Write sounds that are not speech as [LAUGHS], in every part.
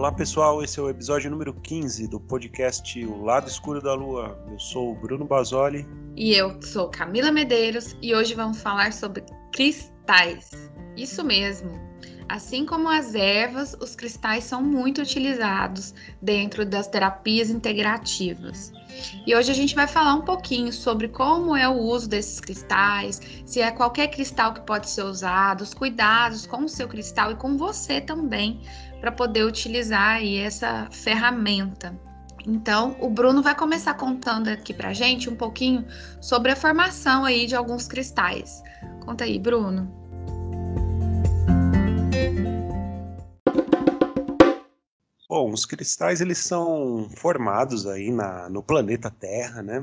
Olá pessoal, esse é o episódio número 15 do podcast O Lado Escuro da Lua. Eu sou o Bruno Basoli. E eu sou Camila Medeiros e hoje vamos falar sobre cristais. Isso mesmo. Assim como as ervas, os cristais são muito utilizados dentro das terapias integrativas. E hoje a gente vai falar um pouquinho sobre como é o uso desses cristais, se é qualquer cristal que pode ser usado, os cuidados com o seu cristal e com você também para poder utilizar aí essa ferramenta. Então, o Bruno vai começar contando aqui para gente um pouquinho sobre a formação aí de alguns cristais. Conta aí, Bruno. Bom, os cristais eles são formados aí na, no planeta Terra, né?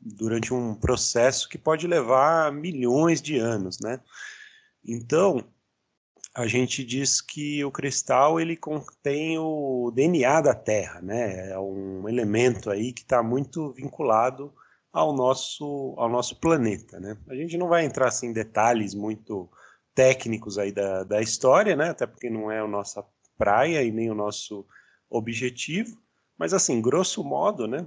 Durante um processo que pode levar milhões de anos, né? Então, a gente diz que o cristal ele contém o DNA da Terra, né? É um elemento aí que está muito vinculado ao nosso ao nosso planeta, né? A gente não vai entrar assim, em detalhes muito técnicos aí da, da história, né? Até porque não é a nossa praia e nem o nosso objetivo, mas assim, grosso modo, né?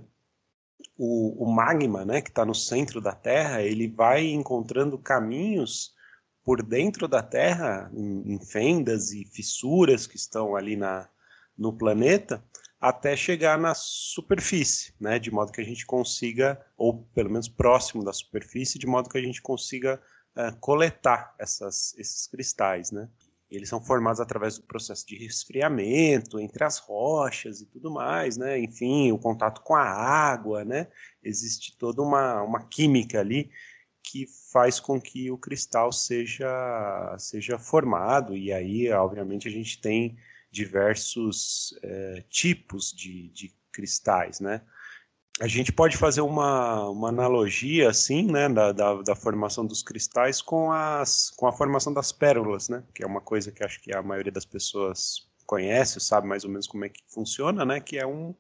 O, o magma, né, que está no centro da Terra, ele vai encontrando caminhos por dentro da Terra, em, em fendas e fissuras que estão ali na, no planeta, até chegar na superfície, né, de modo que a gente consiga, ou pelo menos próximo da superfície, de modo que a gente consiga uh, coletar essas, esses cristais, né. Eles são formados através do processo de resfriamento entre as rochas e tudo mais, né? Enfim, o contato com a água, né? Existe toda uma, uma química ali que faz com que o cristal seja, seja formado, e aí, obviamente, a gente tem diversos é, tipos de, de cristais, né? A gente pode fazer uma, uma analogia, assim, né, da, da, da, formação dos cristais com, as, com a formação das pérolas, né, que é uma coisa que acho que a maioria das pessoas conhece, sabe mais ou menos como é que funciona, né, que é um,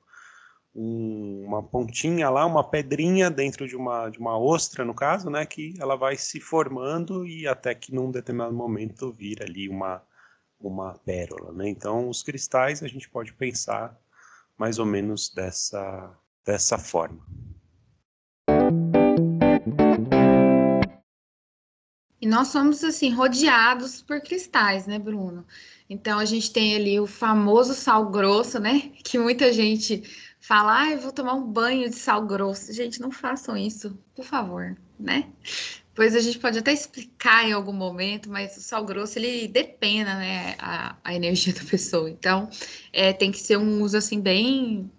um, uma pontinha lá, uma pedrinha dentro de uma, de uma ostra, no caso, né, que ela vai se formando e até que num determinado momento vira ali uma, uma pérola, né? Então, os cristais a gente pode pensar mais ou menos dessa, dessa forma. E nós somos assim rodeados por cristais, né, Bruno? Então a gente tem ali o famoso sal grosso, né? Que muita gente fala, ah, eu vou tomar um banho de sal grosso. Gente, não façam isso, por favor, né? Pois a gente pode até explicar em algum momento, mas o sal grosso ele depena, né, a, a energia da pessoa. Então, é, tem que ser um uso assim bem,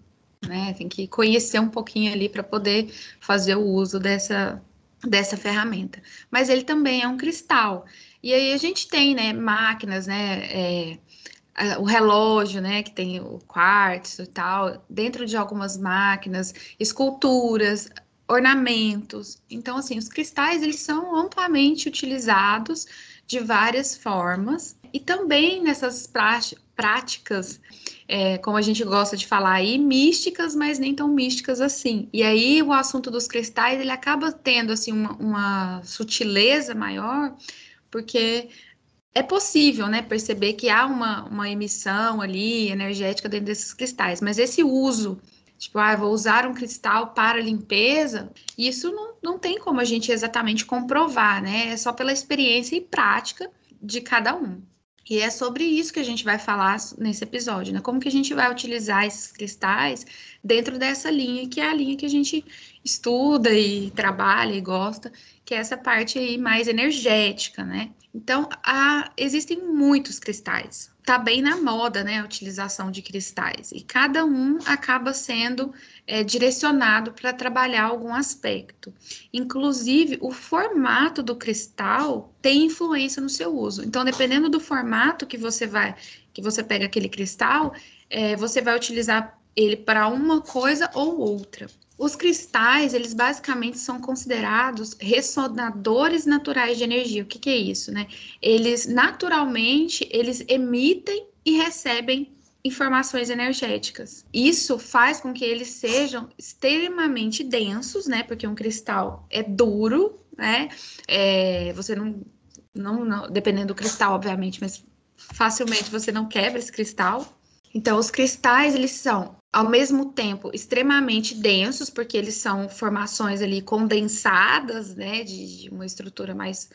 né? Tem que conhecer um pouquinho ali para poder fazer o uso dessa dessa ferramenta. Mas ele também é um cristal. E aí a gente tem, né, máquinas, né, é, o relógio, né, que tem o quartzo e tal, dentro de algumas máquinas, esculturas, ornamentos. Então, assim, os cristais, eles são amplamente utilizados de várias formas e também nessas práticas, é, como a gente gosta de falar aí, místicas, mas nem tão místicas assim. E aí o assunto dos cristais, ele acaba tendo, assim, uma, uma sutileza maior, porque é possível, né, perceber que há uma, uma emissão ali energética dentro desses cristais, mas esse uso, tipo, ah, vou usar um cristal para limpeza, isso não, não tem como a gente exatamente comprovar, né, é só pela experiência e prática de cada um. E é sobre isso que a gente vai falar nesse episódio, né? Como que a gente vai utilizar esses cristais dentro dessa linha, que é a linha que a gente estuda e trabalha e gosta, que é essa parte aí mais energética, né? Então, há, existem muitos cristais. Tá bem na moda, né, a utilização de cristais. E cada um acaba sendo é, direcionado para trabalhar algum aspecto. Inclusive, o formato do cristal tem influência no seu uso. Então, dependendo do formato que você vai, que você pega aquele cristal, é, você vai utilizar ele para uma coisa ou outra. Os cristais, eles basicamente são considerados ressonadores naturais de energia. O que, que é isso, né? Eles naturalmente eles emitem e recebem informações energéticas. Isso faz com que eles sejam extremamente densos, né? Porque um cristal é duro, né? É, você não, não, não, dependendo do cristal, obviamente, mas facilmente você não quebra esse cristal. Então, os cristais, eles são, ao mesmo tempo, extremamente densos, porque eles são formações ali condensadas, né, de, de uma estrutura mais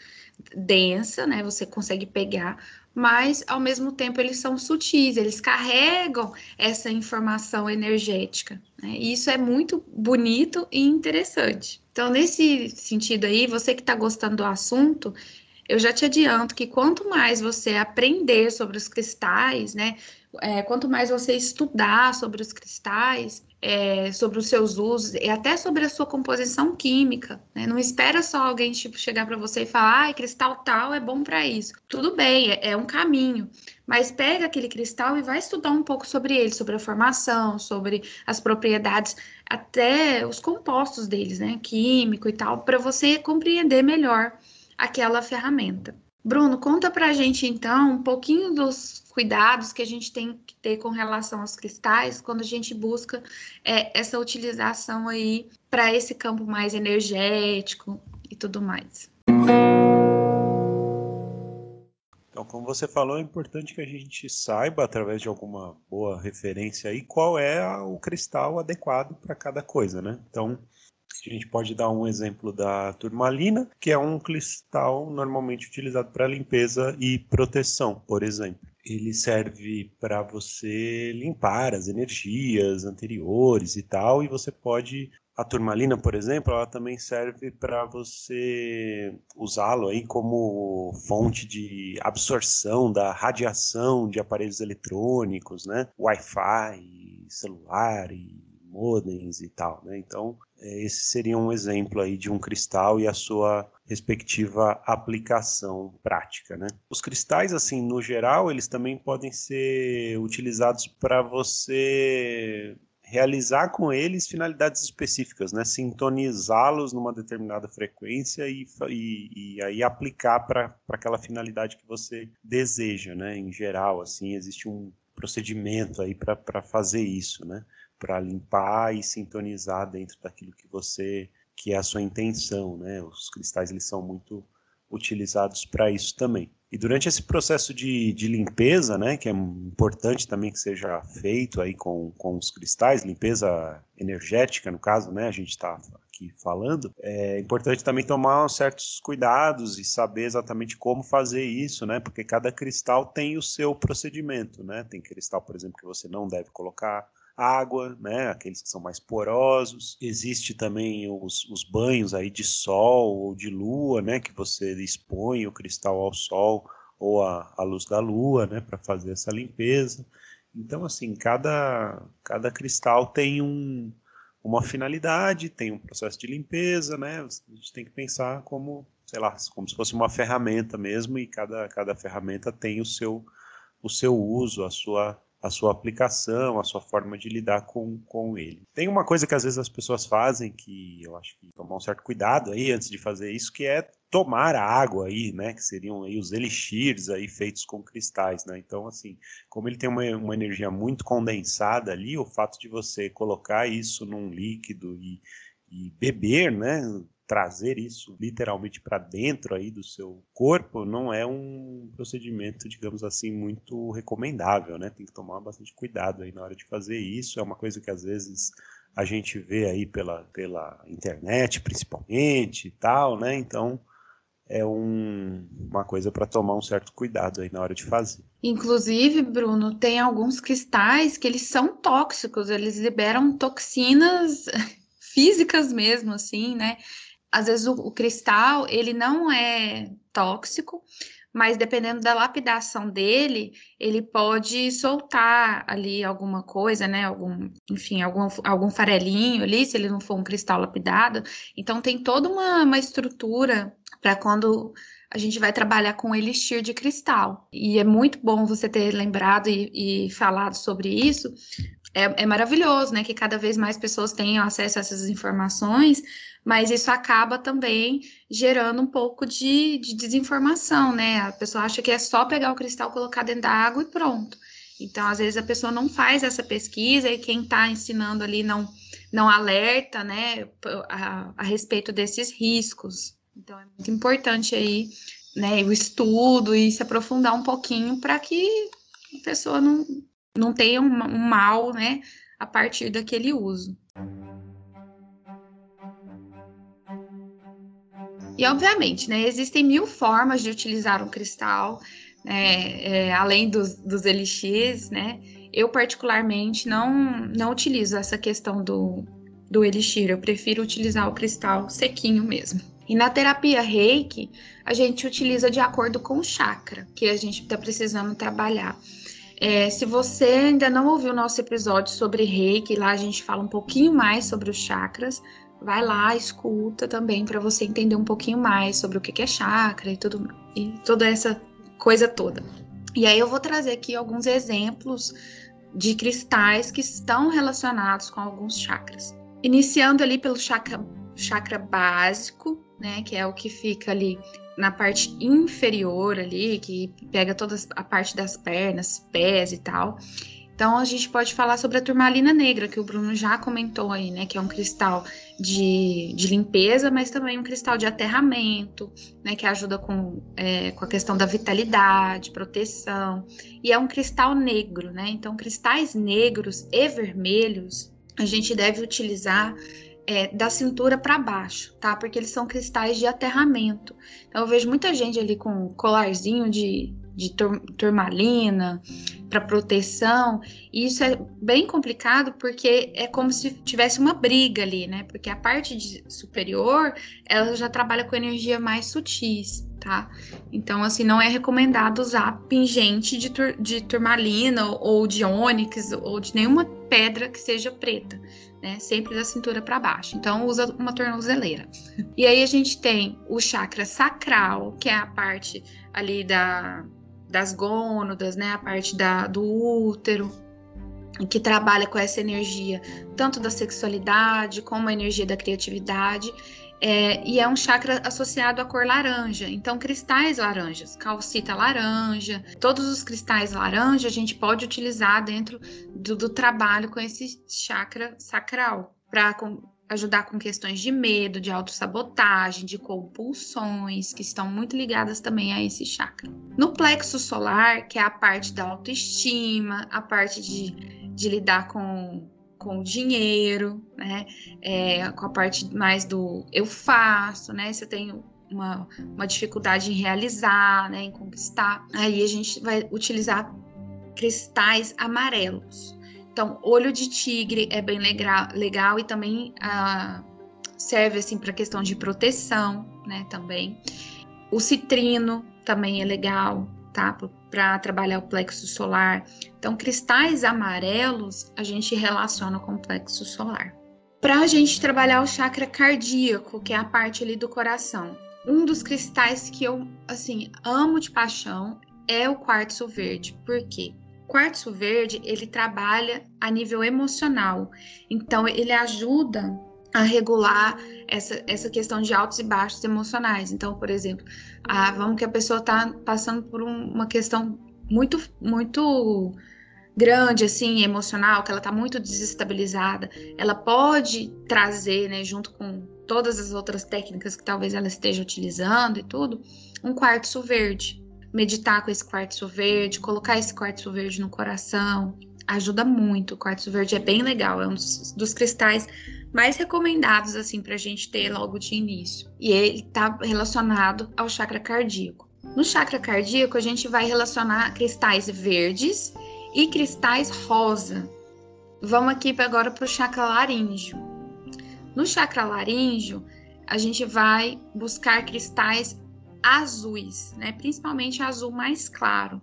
densa, né, você consegue pegar, mas ao mesmo tempo eles são sutis, eles carregam essa informação energética. Né? E isso é muito bonito e interessante. Então, nesse sentido aí, você que está gostando do assunto, eu já te adianto que quanto mais você aprender sobre os cristais, né? É, quanto mais você estudar sobre os cristais, é, sobre os seus usos e até sobre a sua composição química. Né? Não espera só alguém tipo chegar para você e falar, ah, cristal tal é bom para isso. Tudo bem, é, é, um caminho, mas pega aquele cristal e vai estudar um pouco sobre ele, sobre a formação, sobre as propriedades, até os compostos deles, né, químico e tal, para você compreender melhor aquela ferramenta. Bruno, conta para a gente então um pouquinho dos cuidados que a gente tem que ter com relação aos cristais quando a gente busca é, essa utilização aí para esse campo mais energético e tudo mais. Então, como você falou, é importante que a gente saiba, através de alguma boa referência aí, qual é o cristal adequado para cada coisa, né? Então, a gente pode dar um exemplo da turmalina, que é um cristal normalmente utilizado para limpeza e proteção, por exemplo. Ele serve para você limpar as energias anteriores e tal, e você pode a turmalina, por exemplo, ela também serve para você usá-lo aí como fonte de absorção da radiação de aparelhos eletrônicos, né? Wi-Fi, celular e modems e tal, né? Então, esse seria um exemplo aí de um cristal e a sua respectiva aplicação prática, né? Os cristais, assim, no geral, eles também podem ser utilizados para você realizar com eles finalidades específicas, né? Sintonizá-los numa determinada frequência e, e, e aí aplicar para aquela finalidade que você deseja, né? Em geral, assim, existe um procedimento aí para fazer isso, né? Para limpar e sintonizar dentro daquilo que você que é a sua intenção, né? Os cristais eles são muito utilizados para isso também. E durante esse processo de, de, limpeza, né, que é importante também que seja feito aí com, com os cristais, limpeza energética no caso, né, a gente está aqui falando, é importante também tomar certos cuidados e saber exatamente como fazer isso, né, porque cada cristal tem o seu procedimento, né, tem cristal, por exemplo, que você não deve colocar água, né, aqueles que são mais porosos. Existe também os, os banhos aí de sol ou de lua, né, que você expõe o cristal ao sol ou à, à luz da lua, né, para fazer essa limpeza. Então, assim, cada, cada cristal tem um, uma finalidade, tem um processo de limpeza, né? A gente tem que pensar como, sei lá, como se fosse uma ferramenta mesmo, e cada, cada ferramenta tem o seu, o seu uso, a sua a sua aplicação, a sua forma de lidar com, com ele. Tem uma coisa que às vezes as pessoas fazem que eu acho que tomar um certo cuidado aí antes de fazer isso, que é tomar a água aí, né, que seriam aí os elixirs aí feitos com cristais, né? Então, assim, como ele tem uma, uma energia muito condensada ali, o fato de você colocar isso num líquido e, e beber, né, trazer isso literalmente para dentro aí do seu corpo não é um procedimento, digamos assim, muito recomendável, né? Tem que tomar bastante cuidado aí na hora de fazer isso. É uma coisa que às vezes a gente vê aí pela, pela internet, principalmente e tal, né? Então é um, uma coisa para tomar um certo cuidado aí na hora de fazer. Inclusive, Bruno, tem alguns cristais que eles são tóxicos, eles liberam toxinas [LAUGHS] físicas mesmo, assim, né? Às vezes o, o cristal ele não é tóxico, mas dependendo da lapidação dele, ele pode soltar ali alguma coisa, né? Algum, enfim, algum, algum farelinho ali, se ele não for um cristal lapidado. Então tem toda uma, uma estrutura para quando a gente vai trabalhar com elixir de cristal. E é muito bom você ter lembrado e, e falado sobre isso. É, é maravilhoso, né? Que cada vez mais pessoas tenham acesso a essas informações, mas isso acaba também gerando um pouco de, de desinformação, né? A pessoa acha que é só pegar o cristal, colocar dentro da água e pronto. Então, às vezes, a pessoa não faz essa pesquisa e quem está ensinando ali não, não alerta, né, a, a respeito desses riscos. Então, é muito importante aí, né, o estudo e se aprofundar um pouquinho para que a pessoa não, não tenha um, mal, né, a partir daquele uso. E, obviamente, né, existem mil formas de utilizar um cristal, né, é, além dos, dos elixirs, né? Eu, particularmente, não, não utilizo essa questão do, do elixir, eu prefiro utilizar o cristal sequinho mesmo. E na terapia reiki, a gente utiliza de acordo com o chakra que a gente está precisando trabalhar. É, se você ainda não ouviu o nosso episódio sobre reiki, lá a gente fala um pouquinho mais sobre os chakras, vai lá, escuta também para você entender um pouquinho mais sobre o que é chakra e tudo e toda essa coisa toda. E aí eu vou trazer aqui alguns exemplos de cristais que estão relacionados com alguns chakras. Iniciando ali pelo chakra, chakra básico, né, que é o que fica ali na parte inferior ali, que pega toda a parte das pernas, pés e tal. Então a gente pode falar sobre a turmalina negra, que o Bruno já comentou aí, né? Que é um cristal de, de limpeza, mas também um cristal de aterramento, né? Que ajuda com, é, com a questão da vitalidade, proteção. E é um cristal negro, né? Então, cristais negros e vermelhos a gente deve utilizar é, da cintura para baixo, tá? Porque eles são cristais de aterramento. Então, eu vejo muita gente ali com colarzinho de, de turmalina, para proteção. E isso é bem complicado porque é como se tivesse uma briga ali, né? Porque a parte de, superior ela já trabalha com energia mais sutis, tá? Então, assim, não é recomendado usar pingente de, tur de turmalina ou de ônix ou de nenhuma pedra que seja preta. Né, sempre da cintura para baixo. Então, usa uma tornozeleira. [LAUGHS] E aí a gente tem o chakra sacral, que é a parte ali da, das gônadas, né, a parte da, do útero, que trabalha com essa energia, tanto da sexualidade como a energia da criatividade. É, e é um chakra associado à cor laranja. Então, cristais laranjas, calcita laranja, todos os cristais laranja a gente pode utilizar dentro do, do trabalho com esse chakra sacral para ajudar com questões de medo, de autossabotagem, de compulsões, que estão muito ligadas também a esse chakra. No plexo solar, que é a parte da autoestima, a parte de, de lidar com, com dinheiro, né? É, com a parte mais do eu faço, né? Se eu tenho uma, uma dificuldade em realizar, né? Em conquistar, aí a gente vai utilizar cristais amarelos. Então, olho de tigre é bem legal, legal e também ah, serve assim para questão de proteção, né? Também. O citrino também é legal, tá? Para trabalhar o plexo solar. Então, cristais amarelos a gente relaciona com o plexo solar. Para a gente trabalhar o chakra cardíaco, que é a parte ali do coração. Um dos cristais que eu, assim, amo de paixão é o quartzo verde. Por quê? quartzo verde, ele trabalha a nível emocional. Então, ele ajuda a regular essa, essa questão de altos e baixos emocionais. Então, por exemplo, a, vamos que a pessoa está passando por um, uma questão muito, muito grande, assim, emocional, que ela está muito desestabilizada, ela pode trazer, né, junto com todas as outras técnicas que talvez ela esteja utilizando e tudo, um quartzo verde meditar com esse quartzo verde, colocar esse quartzo verde no coração, ajuda muito. O quartzo verde é bem legal, é um dos, dos cristais mais recomendados assim para a gente ter logo de início. E ele está relacionado ao chakra cardíaco. No chakra cardíaco, a gente vai relacionar cristais verdes e cristais rosa. Vamos aqui agora para o chakra laríngeo. No chakra laríngeo, a gente vai buscar cristais azuis, né? Principalmente azul mais claro.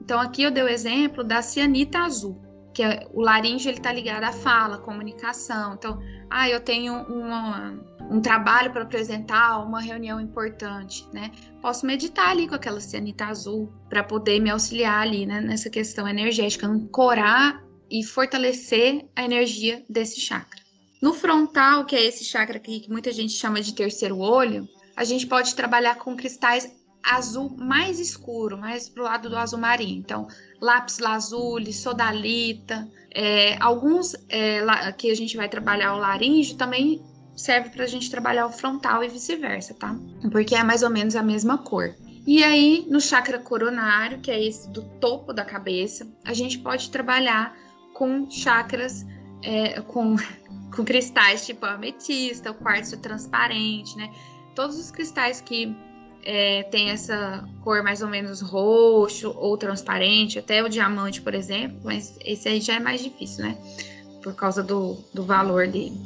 Então aqui eu dei o exemplo da cianita azul, que é, o laríngeo ele está ligado à fala, comunicação. Então, ah, eu tenho uma, um trabalho para apresentar, uma reunião importante, né? Posso meditar ali com aquela cianita azul para poder me auxiliar ali né, nessa questão energética, ancorar e fortalecer a energia desse chakra. No frontal, que é esse chakra aqui que muita gente chama de terceiro olho, a gente pode trabalhar com cristais azul mais escuro, mais pro lado do azul marinho. Então, lápis lazuli, sodalita, é, alguns é, que a gente vai trabalhar o laríngeo também serve para a gente trabalhar o frontal e vice-versa, tá? Porque é mais ou menos a mesma cor. E aí, no chakra coronário, que é esse do topo da cabeça, a gente pode trabalhar com chakras, é, com, [LAUGHS] com cristais tipo ametista, o quartzo transparente, né? Todos os cristais que é, tem essa cor mais ou menos roxo ou transparente, até o diamante, por exemplo, mas esse aí já é mais difícil, né? Por causa do, do valor dele.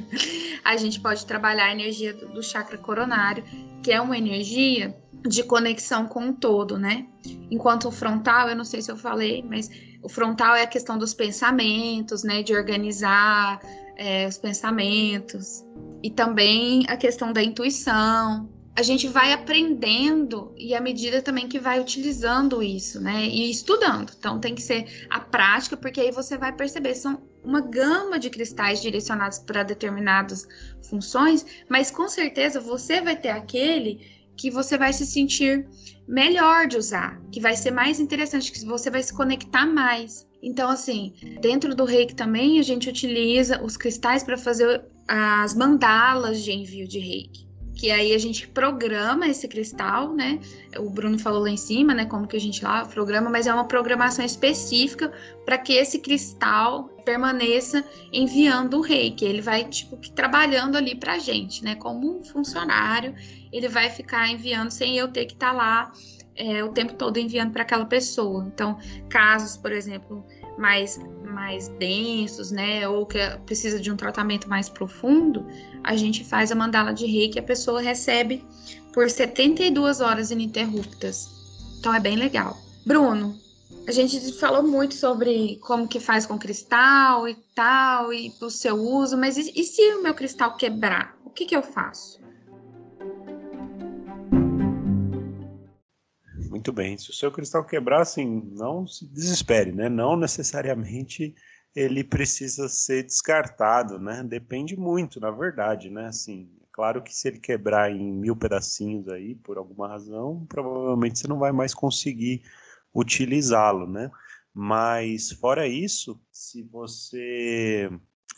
[LAUGHS] a gente pode trabalhar a energia do, do chakra coronário, que é uma energia de conexão com o todo, né? Enquanto o frontal, eu não sei se eu falei, mas o frontal é a questão dos pensamentos, né? De organizar é, os pensamentos. E também a questão da intuição. A gente vai aprendendo e à medida também que vai utilizando isso, né? E estudando. Então tem que ser a prática, porque aí você vai perceber. São uma gama de cristais direcionados para determinadas funções, mas com certeza você vai ter aquele que você vai se sentir melhor de usar, que vai ser mais interessante, que você vai se conectar mais. Então, assim, dentro do reiki também a gente utiliza os cristais para fazer as mandalas de envio de reiki que aí a gente programa esse cristal, né? O Bruno falou lá em cima, né? Como que a gente lá programa, mas é uma programação específica para que esse cristal permaneça enviando o rei, que ele vai tipo trabalhando ali para a gente, né? Como um funcionário, ele vai ficar enviando sem eu ter que estar tá lá é, o tempo todo enviando para aquela pessoa. Então, casos, por exemplo, mais, mais densos, né, ou que precisa de um tratamento mais profundo, a gente faz a mandala de rei que a pessoa recebe por 72 horas ininterruptas. Então é bem legal. Bruno, a gente falou muito sobre como que faz com cristal e tal, e o seu uso, mas e, e se o meu cristal quebrar? O que, que eu faço? Muito bem. Se o seu cristal quebrar, assim, não se desespere, né? Não necessariamente ele precisa ser descartado, né? Depende muito, na verdade, né? Assim, é claro que se ele quebrar em mil pedacinhos aí, por alguma razão, provavelmente você não vai mais conseguir utilizá-lo, né? Mas fora isso, se você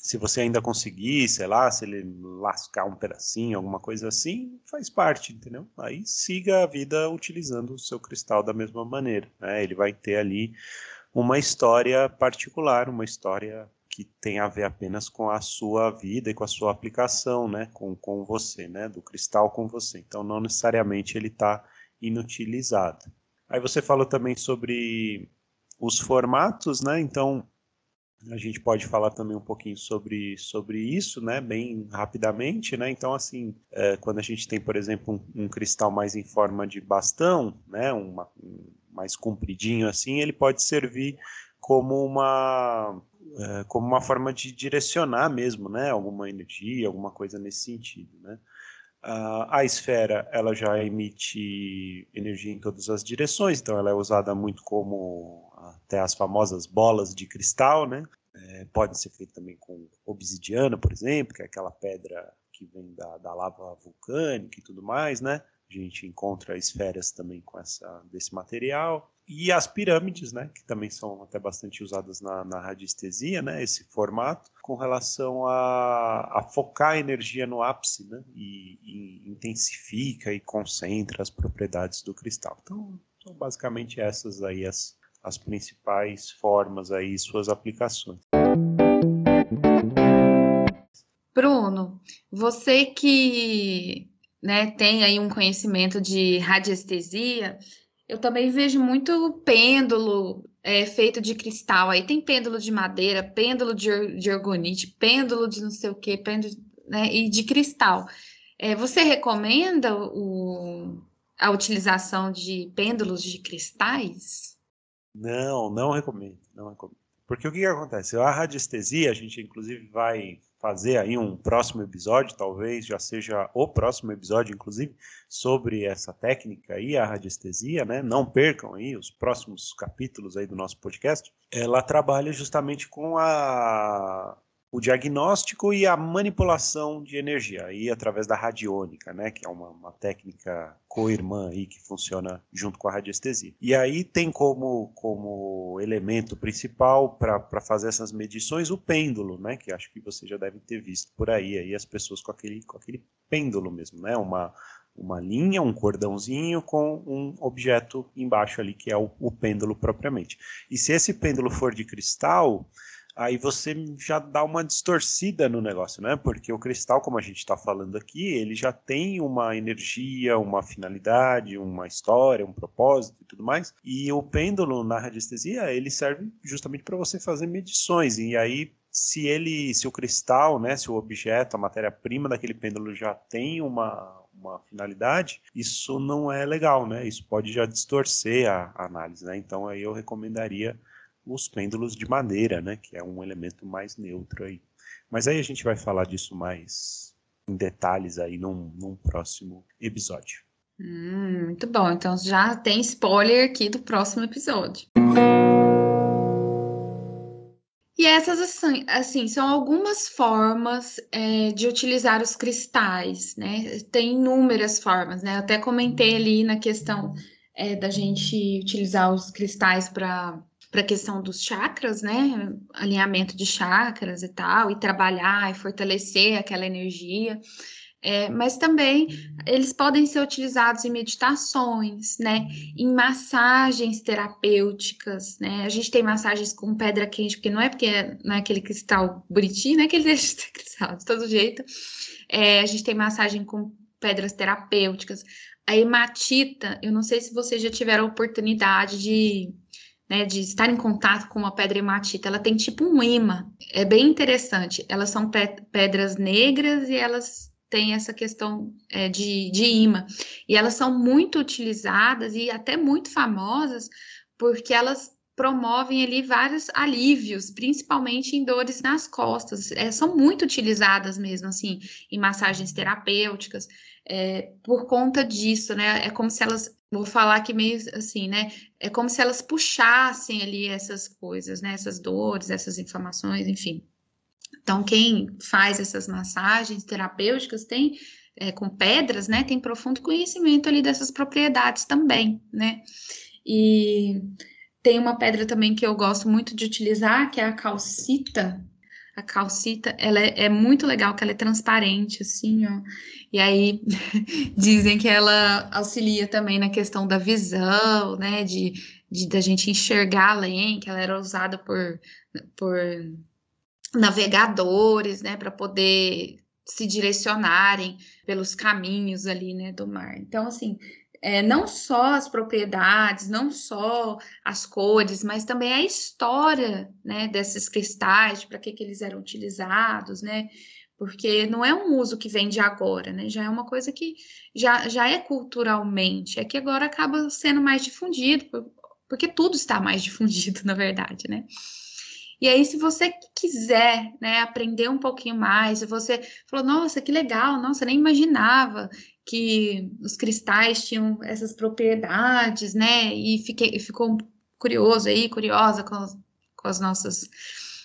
se você ainda conseguir, sei lá, se ele lascar um pedacinho, alguma coisa assim, faz parte, entendeu? Aí siga a vida utilizando o seu cristal da mesma maneira. Né? Ele vai ter ali uma história particular, uma história que tem a ver apenas com a sua vida e com a sua aplicação, né? Com, com você, né? Do cristal com você. Então, não necessariamente ele está inutilizado. Aí você falou também sobre os formatos, né? Então, a gente pode falar também um pouquinho sobre, sobre isso, né, bem rapidamente, né, então assim, é, quando a gente tem, por exemplo, um, um, cristal mais em forma de bastão, né, uma, um, mais compridinho assim, ele pode servir como uma, é, como uma forma de direcionar mesmo, né, alguma energia, alguma coisa nesse sentido, né. Uh, a esfera ela já emite energia em todas as direções, então ela é usada muito como até as famosas bolas de cristal, né? É, pode ser feito também com obsidiana, por exemplo, que é aquela pedra que vem da, da lava vulcânica e tudo mais, né? A gente encontra esferas também com essa desse material e as pirâmides, né, que também são até bastante usadas na, na radiestesia, né, esse formato, com relação a, a focar a energia no ápice, né, e, e, intensifica e concentra as propriedades do cristal. Então, são basicamente essas aí as, as principais formas aí, suas aplicações. Bruno, você que né, tem aí um conhecimento de radiestesia, eu também vejo muito pêndulo é, feito de cristal. Aí tem pêndulo de madeira, pêndulo de, de orgonite, pêndulo de não sei o que, pêndulo né, e de cristal. É, você recomenda o, a utilização de pêndulos de cristais? Não, não recomendo, não recomendo. Porque o que, que acontece? A radiestesia, a gente inclusive vai fazer aí um próximo episódio, talvez já seja o próximo episódio, inclusive, sobre essa técnica aí, a radiestesia, né? Não percam aí os próximos capítulos aí do nosso podcast. Ela trabalha justamente com a o diagnóstico e a manipulação de energia, aí através da radiônica, né, que é uma, uma técnica co-irmã aí que funciona junto com a radiestesia. E aí tem como, como elemento principal para fazer essas medições o pêndulo, né, que acho que você já deve ter visto por aí, aí as pessoas com aquele, com aquele pêndulo mesmo, né, uma, uma linha, um cordãozinho com um objeto embaixo ali, que é o, o pêndulo propriamente. E se esse pêndulo for de cristal, aí você já dá uma distorcida no negócio, né? Porque o cristal, como a gente está falando aqui, ele já tem uma energia, uma finalidade, uma história, um propósito e tudo mais. E o pêndulo na radiestesia, ele serve justamente para você fazer medições. E aí se ele, se o cristal, né, se o objeto, a matéria-prima daquele pêndulo já tem uma, uma finalidade, isso não é legal, né? Isso pode já distorcer a, análise, né? Então aí eu recomendaria os pêndulos de madeira, né, que é um elemento mais neutro aí. Mas aí a gente vai falar disso mais em detalhes aí num, num próximo episódio. Hum, muito bom. Então já tem spoiler aqui do próximo episódio. E essas, assim, assim são algumas formas é, de utilizar os cristais, né? Tem inúmeras formas, né? Eu até comentei ali na questão é, da gente utilizar os cristais para para a questão dos chakras, né? Alinhamento de chakras e tal, e trabalhar e fortalecer aquela energia. É, mas também eles podem ser utilizados em meditações, né? Em massagens terapêuticas, né? A gente tem massagens com pedra quente, porque não é porque é, é aquele cristal bonitinho, né? Que ele [LAUGHS] deixa de cristal, de todo jeito. É, a gente tem massagem com pedras terapêuticas. A hematita, eu não sei se vocês já tiveram a oportunidade de né, de estar em contato com uma pedra hematita, ela tem tipo um imã, é bem interessante. Elas são pedras negras e elas têm essa questão é, de, de imã. E elas são muito utilizadas e até muito famosas porque elas promovem ali vários alívios, principalmente em dores nas costas. É, são muito utilizadas mesmo, assim, em massagens terapêuticas, é, por conta disso, né? É como se elas vou falar aqui meio assim, né? É como se elas puxassem ali essas coisas, né? Essas dores, essas inflamações, enfim. Então, quem faz essas massagens terapêuticas tem é, com pedras, né? Tem profundo conhecimento ali dessas propriedades também, né? E tem uma pedra também que eu gosto muito de utilizar, que é a calcita, a calcita, ela é, é, muito legal, que ela é transparente, assim, ó. E aí, [LAUGHS] dizem que ela auxilia também na questão da visão, né, de, de da gente enxergar além, que ela era usada por, por navegadores, né, para poder se direcionarem pelos caminhos ali, né, do mar. Então, assim, é, não só as propriedades, não só as cores, mas também a história né, desses cristais, para que, que eles eram utilizados, né? Porque não é um uso que vem de agora, né? Já é uma coisa que já, já é culturalmente, é que agora acaba sendo mais difundido, porque tudo está mais [LAUGHS] difundido, na verdade, né? E aí, se você quiser, né, aprender um pouquinho mais, se você falou, nossa, que legal, nossa, nem imaginava que os cristais tinham essas propriedades, né? E fiquei, ficou curioso aí, curiosa com, as, com as nossas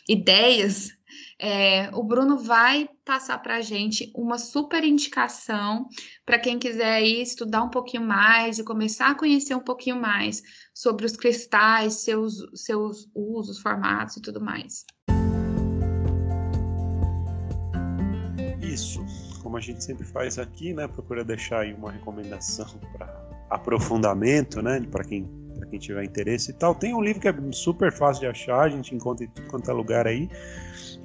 ideias. É, o Bruno vai passar para a gente uma super indicação para quem quiser estudar um pouquinho mais e começar a conhecer um pouquinho mais sobre os cristais, seus, seus usos, formatos e tudo mais. Isso como a gente sempre faz aqui, né, procura deixar aí uma recomendação [LAUGHS] para aprofundamento, né, para quem para quem tiver interesse e tal. Tem um livro que é super fácil de achar, a gente encontra em tudo quanto é lugar aí,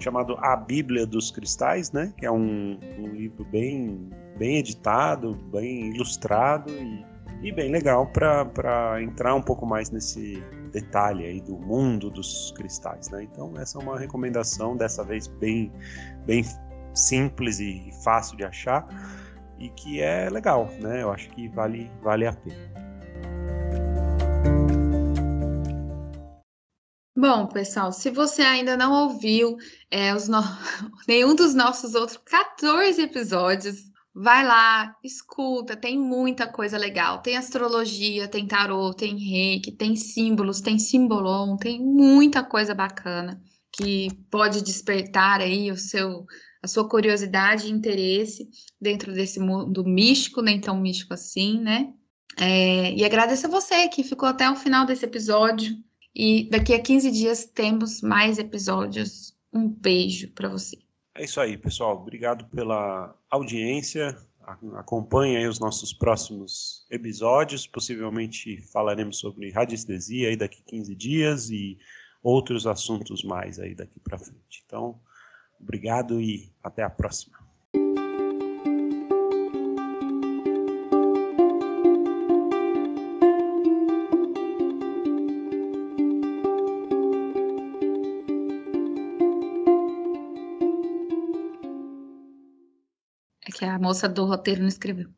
chamado A Bíblia dos Cristais, né, que é um, um livro bem bem editado, bem ilustrado e, e bem legal para entrar um pouco mais nesse detalhe aí do mundo dos cristais, né? Então essa é uma recomendação dessa vez bem bem simples e fácil de achar e que é legal, né? Eu acho que vale, vale a pena. Bom, pessoal, se você ainda não ouviu é, no... [LAUGHS] nenhum dos nossos outros 14 episódios, vai lá, escuta, tem muita coisa legal. Tem astrologia, tem tarô, tem reiki, tem símbolos, tem simbolon, tem muita coisa bacana que pode despertar aí o seu a sua curiosidade e interesse dentro desse mundo místico, nem tão místico assim, né? É, e agradeço a você que ficou até o final desse episódio. E daqui a 15 dias temos mais episódios. Um beijo para você. É isso aí, pessoal. Obrigado pela audiência. acompanhe os nossos próximos episódios. Possivelmente falaremos sobre radiestesia aí daqui 15 dias e outros assuntos mais aí daqui para frente. Então, obrigado e até a próxima. Moça do roteiro não escreveu.